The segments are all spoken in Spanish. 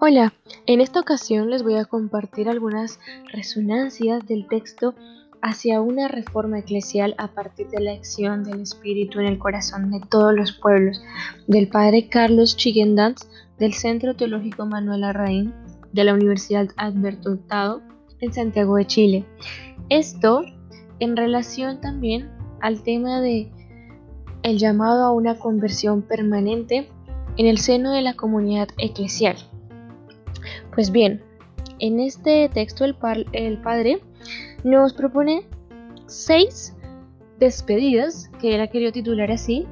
Hola, en esta ocasión les voy a compartir algunas resonancias del texto hacia una reforma eclesial a partir de la acción del Espíritu en el corazón de todos los pueblos, del padre Carlos Chigendans del Centro Teológico Manuel Arraín de la Universidad Alberto Hurtado en Santiago de Chile. Esto en relación también al tema de el llamado a una conversión permanente en el seno de la comunidad eclesial. Pues bien, en este texto el, el Padre nos propone seis despedidas, que él ha querido titular así,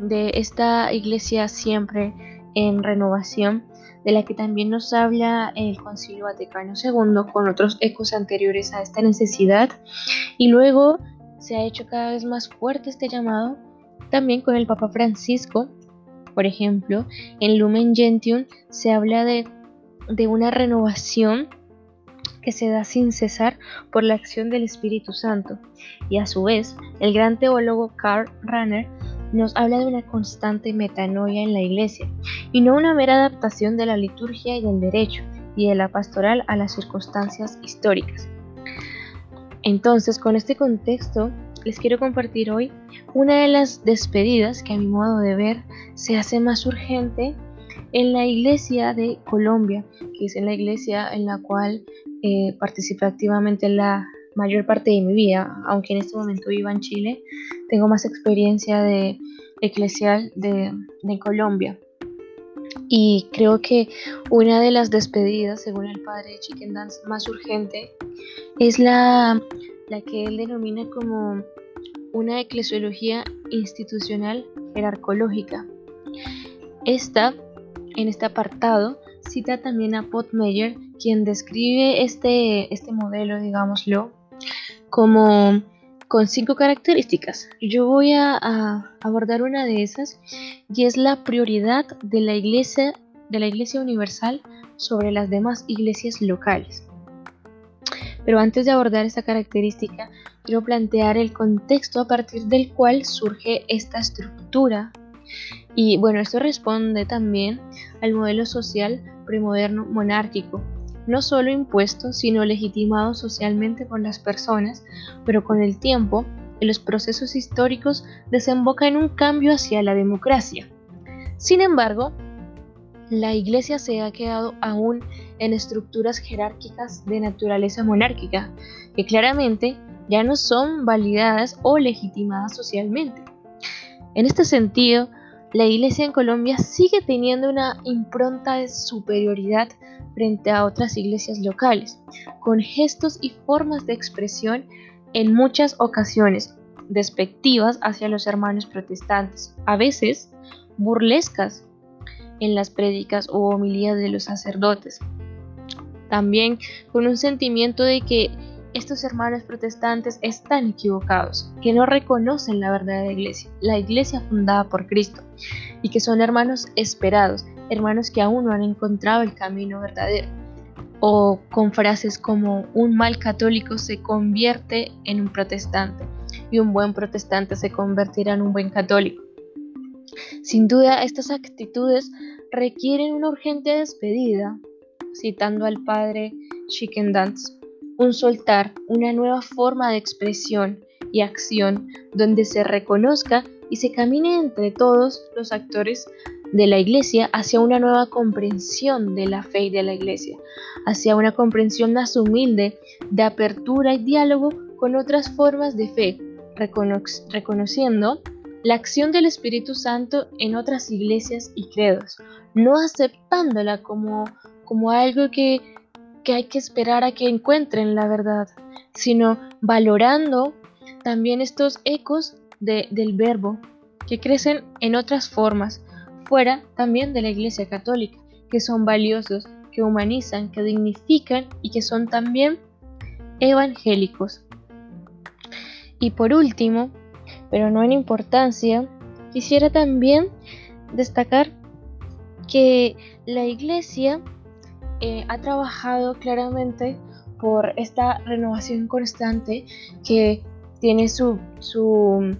de esta iglesia siempre en renovación, de la que también nos habla el Concilio Vaticano II con otros ecos anteriores a esta necesidad. Y luego se ha hecho cada vez más fuerte este llamado, también con el Papa Francisco. Por ejemplo, en Lumen Gentium se habla de de una renovación que se da sin cesar por la acción del Espíritu Santo. Y a su vez, el gran teólogo Karl Rahner nos habla de una constante metanoia en la iglesia, y no una mera adaptación de la liturgia y del derecho, y de la pastoral a las circunstancias históricas. Entonces, con este contexto, les quiero compartir hoy una de las despedidas que a mi modo de ver se hace más urgente en la iglesia de Colombia, que es en la iglesia en la cual eh, participé activamente la mayor parte de mi vida, aunque en este momento vivo en Chile, tengo más experiencia de eclesial de, Colombia. Y creo que una de las despedidas, según el padre Chicken Dance, más urgente es la, la que él denomina como una eclesiología institucional jerarcológica. Esta en este apartado cita también a Potmeyer, quien describe este, este modelo, digámoslo, como con cinco características. Yo voy a, abordar una de esas y es la prioridad de la iglesia, de la iglesia universal sobre las demás iglesias locales. Pero antes de abordar esta característica, quiero plantear el contexto a partir del cual surge esta estructura y bueno, esto responde también al modelo social premoderno monárquico, no solo impuesto, sino legitimado socialmente por las personas, pero con el tiempo, en los procesos históricos desemboca en un cambio hacia la democracia. Sin embargo, la Iglesia se ha quedado aún en estructuras jerárquicas de naturaleza monárquica, que claramente ya no son validadas o legitimadas socialmente. En este sentido, la iglesia en Colombia sigue teniendo una impronta de superioridad frente a otras iglesias locales, con gestos y formas de expresión en muchas ocasiones despectivas hacia los hermanos protestantes, a veces burlescas en las prédicas o homilías de los sacerdotes. También con un sentimiento de que estos hermanos protestantes están equivocados, que no reconocen la verdadera iglesia, la iglesia fundada por Cristo, y que son hermanos esperados, hermanos que aún no han encontrado el camino verdadero. O con frases como un mal católico se convierte en un protestante y un buen protestante se convertirá en un buen católico. Sin duda, estas actitudes requieren una urgente despedida, citando al padre Chicken Dance un soltar, una nueva forma de expresión y acción donde se reconozca y se camine entre todos los actores de la iglesia hacia una nueva comprensión de la fe y de la iglesia, hacia una comprensión más humilde de apertura y diálogo con otras formas de fe, reconociendo la acción del Espíritu Santo en otras iglesias y credos, no aceptándola como, como algo que que hay que esperar a que encuentren la verdad, sino valorando también estos ecos del verbo que crecen en otras formas, fuera también de la Iglesia Católica, que son valiosos, que humanizan, que dignifican y que son también evangélicos. Y por último, pero no en importancia, quisiera también destacar que la Iglesia eh, ha trabajado claramente por esta renovación constante que tiene su, su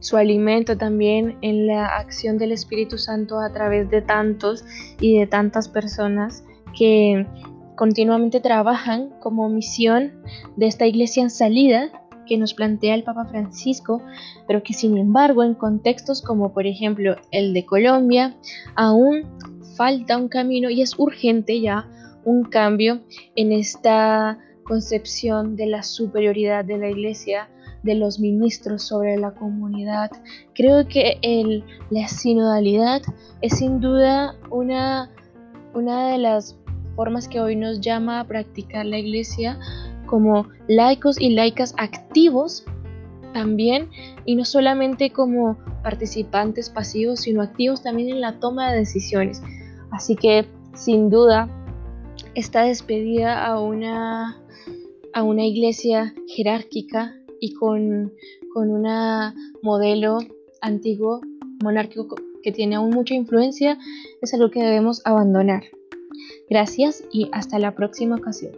su alimento también en la acción del Espíritu Santo a través de tantos y de tantas personas que continuamente trabajan como misión de esta iglesia en salida que nos plantea el Papa Francisco, pero que sin embargo en contextos como por ejemplo el de Colombia, aún falta un camino y es urgente ya un cambio en esta concepción de la superioridad de la iglesia de los ministros sobre la comunidad. Creo que el, la sinodalidad es sin duda una, una de las formas que hoy nos llama a practicar la iglesia como laicos y laicas activos también y no solamente como participantes pasivos, sino activos también en la toma de decisiones. Así que sin duda esta despedida a una, a una iglesia jerárquica y con, con un modelo antiguo monárquico que tiene aún mucha influencia es algo que debemos abandonar. Gracias y hasta la próxima ocasión.